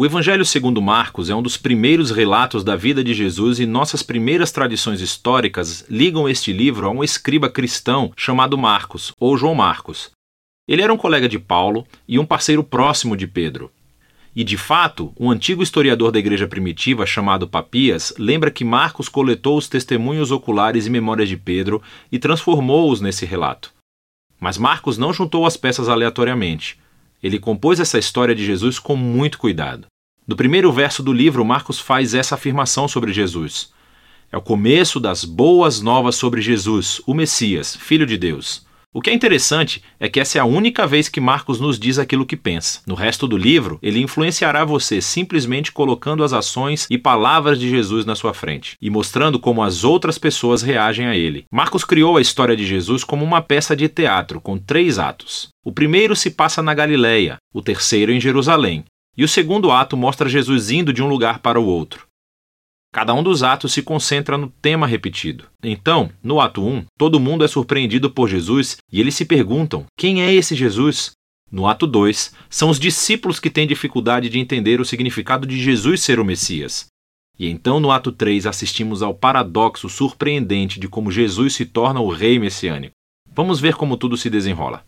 O Evangelho segundo Marcos é um dos primeiros relatos da vida de Jesus e nossas primeiras tradições históricas ligam este livro a um escriba cristão chamado Marcos, ou João Marcos. Ele era um colega de Paulo e um parceiro próximo de Pedro. E de fato, um antigo historiador da igreja primitiva chamado Papias lembra que Marcos coletou os testemunhos oculares e memórias de Pedro e transformou-os nesse relato. Mas Marcos não juntou as peças aleatoriamente. Ele compôs essa história de Jesus com muito cuidado. No primeiro verso do livro, Marcos faz essa afirmação sobre Jesus. É o começo das boas novas sobre Jesus, o Messias, Filho de Deus. O que é interessante é que essa é a única vez que Marcos nos diz aquilo que pensa. No resto do livro, ele influenciará você simplesmente colocando as ações e palavras de Jesus na sua frente e mostrando como as outras pessoas reagem a ele. Marcos criou a história de Jesus como uma peça de teatro com três atos. O primeiro se passa na Galileia, o terceiro em Jerusalém, e o segundo ato mostra Jesus indo de um lugar para o outro. Cada um dos atos se concentra no tema repetido. Então, no ato 1, todo mundo é surpreendido por Jesus e eles se perguntam: quem é esse Jesus? No ato 2, são os discípulos que têm dificuldade de entender o significado de Jesus ser o Messias. E então, no ato 3, assistimos ao paradoxo surpreendente de como Jesus se torna o rei messiânico. Vamos ver como tudo se desenrola.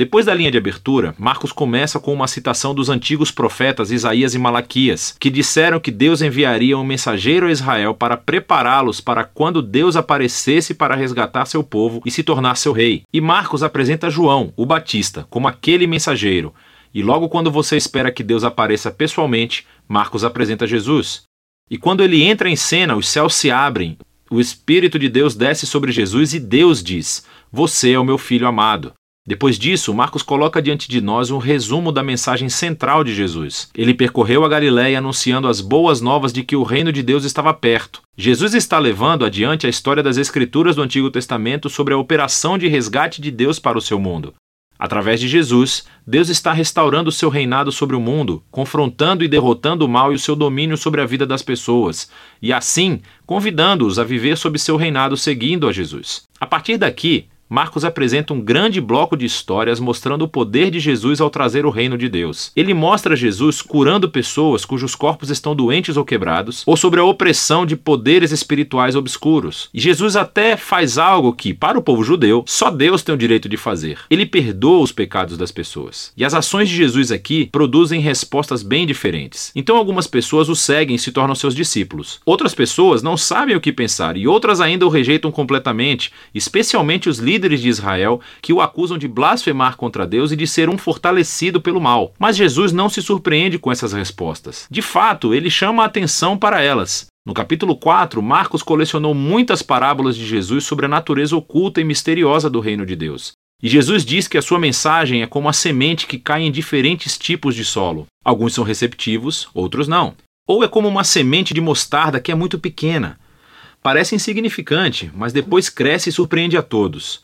Depois da linha de abertura, Marcos começa com uma citação dos antigos profetas Isaías e Malaquias, que disseram que Deus enviaria um mensageiro a Israel para prepará-los para quando Deus aparecesse para resgatar seu povo e se tornar seu rei. E Marcos apresenta João, o Batista, como aquele mensageiro. E logo quando você espera que Deus apareça pessoalmente, Marcos apresenta Jesus. E quando ele entra em cena, os céus se abrem, o Espírito de Deus desce sobre Jesus e Deus diz: Você é o meu filho amado. Depois disso, Marcos coloca diante de nós um resumo da mensagem central de Jesus. Ele percorreu a Galiléia anunciando as boas novas de que o reino de Deus estava perto. Jesus está levando adiante a história das Escrituras do Antigo Testamento sobre a operação de resgate de Deus para o seu mundo. Através de Jesus, Deus está restaurando o seu reinado sobre o mundo, confrontando e derrotando o mal e o seu domínio sobre a vida das pessoas, e assim convidando-os a viver sob seu reinado seguindo a Jesus. A partir daqui, Marcos apresenta um grande bloco de histórias mostrando o poder de Jesus ao trazer o reino de Deus. Ele mostra Jesus curando pessoas cujos corpos estão doentes ou quebrados, ou sobre a opressão de poderes espirituais obscuros. E Jesus até faz algo que, para o povo judeu, só Deus tem o direito de fazer. Ele perdoa os pecados das pessoas. E as ações de Jesus aqui produzem respostas bem diferentes. Então algumas pessoas o seguem e se tornam seus discípulos. Outras pessoas não sabem o que pensar e outras ainda o rejeitam completamente, especialmente os líderes líderes de Israel que o acusam de blasfemar contra Deus e de ser um fortalecido pelo mal. Mas Jesus não se surpreende com essas respostas. De fato, ele chama a atenção para elas. No capítulo 4, Marcos colecionou muitas parábolas de Jesus sobre a natureza oculta e misteriosa do reino de Deus. E Jesus diz que a sua mensagem é como a semente que cai em diferentes tipos de solo. Alguns são receptivos, outros não. Ou é como uma semente de mostarda que é muito pequena. Parece insignificante, mas depois cresce e surpreende a todos.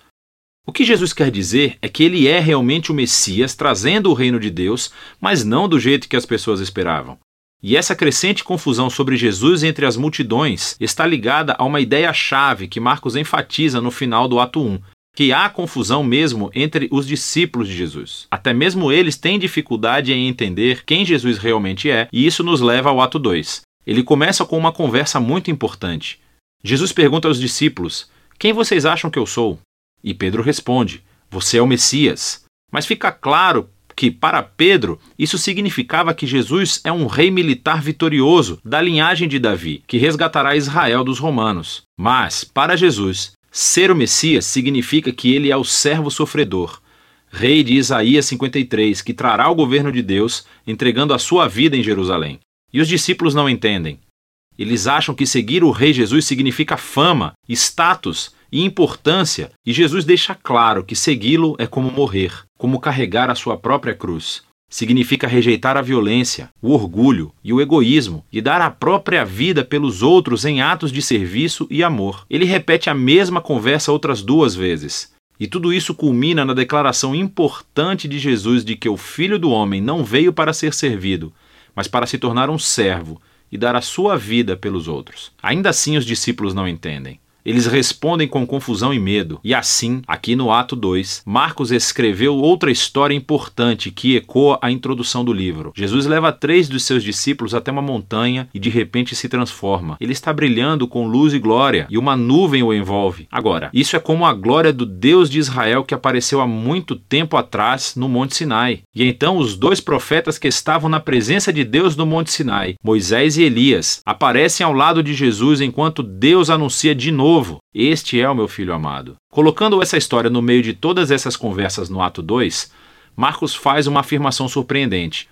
O que Jesus quer dizer é que ele é realmente o Messias trazendo o reino de Deus, mas não do jeito que as pessoas esperavam. E essa crescente confusão sobre Jesus entre as multidões está ligada a uma ideia-chave que Marcos enfatiza no final do ato 1, que há confusão mesmo entre os discípulos de Jesus. Até mesmo eles têm dificuldade em entender quem Jesus realmente é, e isso nos leva ao ato 2. Ele começa com uma conversa muito importante. Jesus pergunta aos discípulos: Quem vocês acham que eu sou? E Pedro responde: Você é o Messias. Mas fica claro que, para Pedro, isso significava que Jesus é um rei militar vitorioso da linhagem de Davi, que resgatará Israel dos romanos. Mas, para Jesus, ser o Messias significa que ele é o servo sofredor, rei de Isaías 53, que trará o governo de Deus, entregando a sua vida em Jerusalém. E os discípulos não entendem. Eles acham que seguir o rei Jesus significa fama, status e importância, e Jesus deixa claro que segui-lo é como morrer, como carregar a sua própria cruz. Significa rejeitar a violência, o orgulho e o egoísmo e dar a própria vida pelos outros em atos de serviço e amor. Ele repete a mesma conversa outras duas vezes. E tudo isso culmina na declaração importante de Jesus de que o Filho do Homem não veio para ser servido, mas para se tornar um servo e dar a sua vida pelos outros. Ainda assim, os discípulos não entendem. Eles respondem com confusão e medo. E assim, aqui no ato 2, Marcos escreveu outra história importante que ecoa a introdução do livro. Jesus leva três dos seus discípulos até uma montanha e de repente se transforma. Ele está brilhando com luz e glória e uma nuvem o envolve. Agora, isso é como a glória do Deus de Israel que apareceu há muito tempo atrás no Monte Sinai. E então os dois profetas que estavam na presença de Deus no Monte Sinai, Moisés e Elias, aparecem ao lado de Jesus enquanto Deus anuncia de novo: Este é o meu filho amado. Colocando essa história no meio de todas essas conversas no ato 2, Marcos faz uma afirmação surpreendente: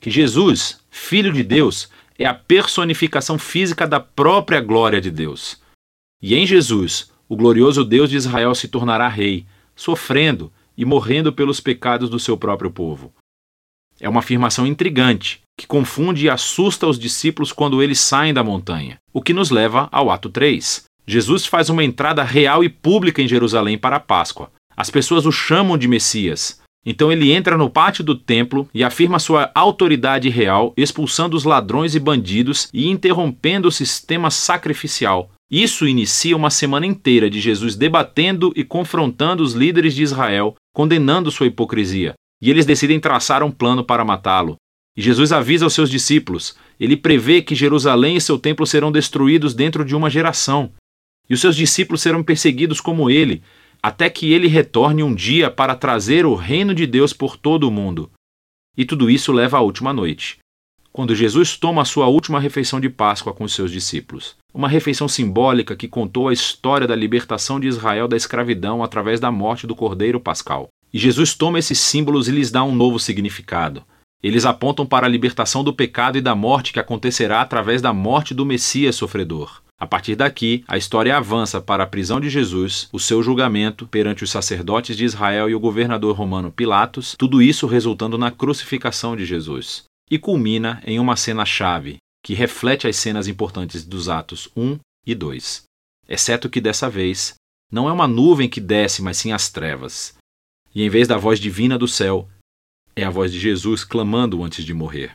que Jesus, filho de Deus, é a personificação física da própria glória de Deus. E em Jesus, o glorioso Deus de Israel se tornará rei, sofrendo e morrendo pelos pecados do seu próprio povo. É uma afirmação intrigante, que confunde e assusta os discípulos quando eles saem da montanha, o que nos leva ao ato 3. Jesus faz uma entrada real e pública em Jerusalém para a Páscoa. As pessoas o chamam de Messias. Então ele entra no pátio do templo e afirma sua autoridade real, expulsando os ladrões e bandidos e interrompendo o sistema sacrificial. Isso inicia uma semana inteira de Jesus debatendo e confrontando os líderes de Israel, condenando sua hipocrisia. E eles decidem traçar um plano para matá-lo. E Jesus avisa aos seus discípulos. Ele prevê que Jerusalém e seu templo serão destruídos dentro de uma geração. E os seus discípulos serão perseguidos como ele, até que ele retorne um dia para trazer o reino de Deus por todo o mundo. E tudo isso leva à última noite, quando Jesus toma a sua última refeição de Páscoa com os seus discípulos. Uma refeição simbólica que contou a história da libertação de Israel da escravidão através da morte do Cordeiro Pascal. E Jesus toma esses símbolos e lhes dá um novo significado. Eles apontam para a libertação do pecado e da morte que acontecerá através da morte do Messias sofredor. A partir daqui, a história avança para a prisão de Jesus, o seu julgamento perante os sacerdotes de Israel e o governador romano Pilatos, tudo isso resultando na crucificação de Jesus. E culmina em uma cena-chave, que reflete as cenas importantes dos Atos 1 e 2. Exceto que dessa vez, não é uma nuvem que desce, mas sim as trevas. E em vez da voz divina do céu, é a voz de Jesus clamando antes de morrer.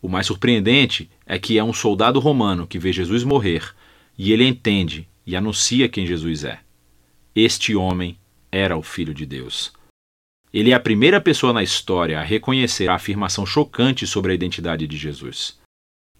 O mais surpreendente é que é um soldado romano que vê Jesus morrer e ele entende e anuncia quem Jesus é. Este homem era o Filho de Deus. Ele é a primeira pessoa na história a reconhecer a afirmação chocante sobre a identidade de Jesus,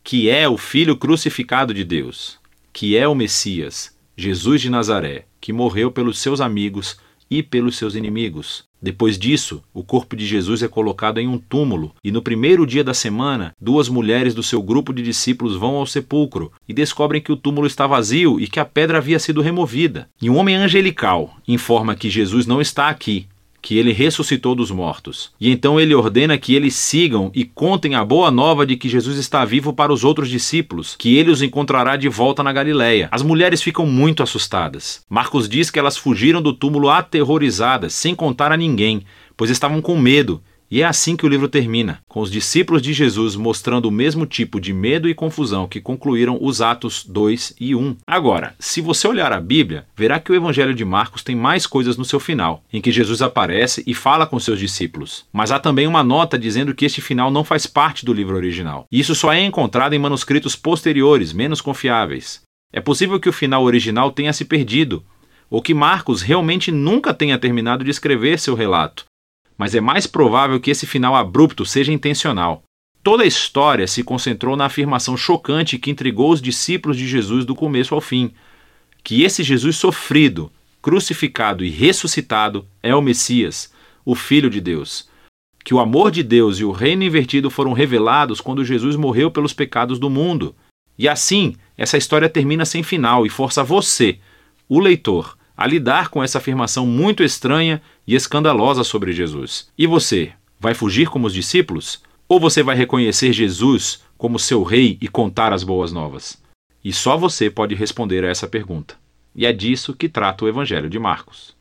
que é o Filho crucificado de Deus, que é o Messias, Jesus de Nazaré, que morreu pelos seus amigos e pelos seus inimigos. Depois disso, o corpo de Jesus é colocado em um túmulo, e no primeiro dia da semana, duas mulheres do seu grupo de discípulos vão ao sepulcro e descobrem que o túmulo está vazio e que a pedra havia sido removida. E um homem angelical informa que Jesus não está aqui, que ele ressuscitou dos mortos. E então ele ordena que eles sigam e contem a boa nova de que Jesus está vivo para os outros discípulos, que ele os encontrará de volta na Galiléia. As mulheres ficam muito assustadas. Marcos diz que elas fugiram do túmulo aterrorizadas, sem contar a ninguém, pois estavam com medo e é assim que o livro termina, com os discípulos de Jesus mostrando o mesmo tipo de medo e confusão que concluíram os Atos 2 e 1. Agora, se você olhar a Bíblia, verá que o Evangelho de Marcos tem mais coisas no seu final, em que Jesus aparece e fala com seus discípulos. Mas há também uma nota dizendo que este final não faz parte do livro original. Isso só é encontrado em manuscritos posteriores, menos confiáveis. É possível que o final original tenha se perdido, ou que Marcos realmente nunca tenha terminado de escrever seu relato mas é mais provável que esse final abrupto seja intencional. Toda a história se concentrou na afirmação chocante que intrigou os discípulos de Jesus do começo ao fim: que esse Jesus sofrido, crucificado e ressuscitado é o Messias, o Filho de Deus. Que o amor de Deus e o reino invertido foram revelados quando Jesus morreu pelos pecados do mundo. E assim, essa história termina sem final e força você, o leitor, a lidar com essa afirmação muito estranha e escandalosa sobre Jesus. E você, vai fugir como os discípulos? Ou você vai reconhecer Jesus como seu rei e contar as boas novas? E só você pode responder a essa pergunta. E é disso que trata o Evangelho de Marcos.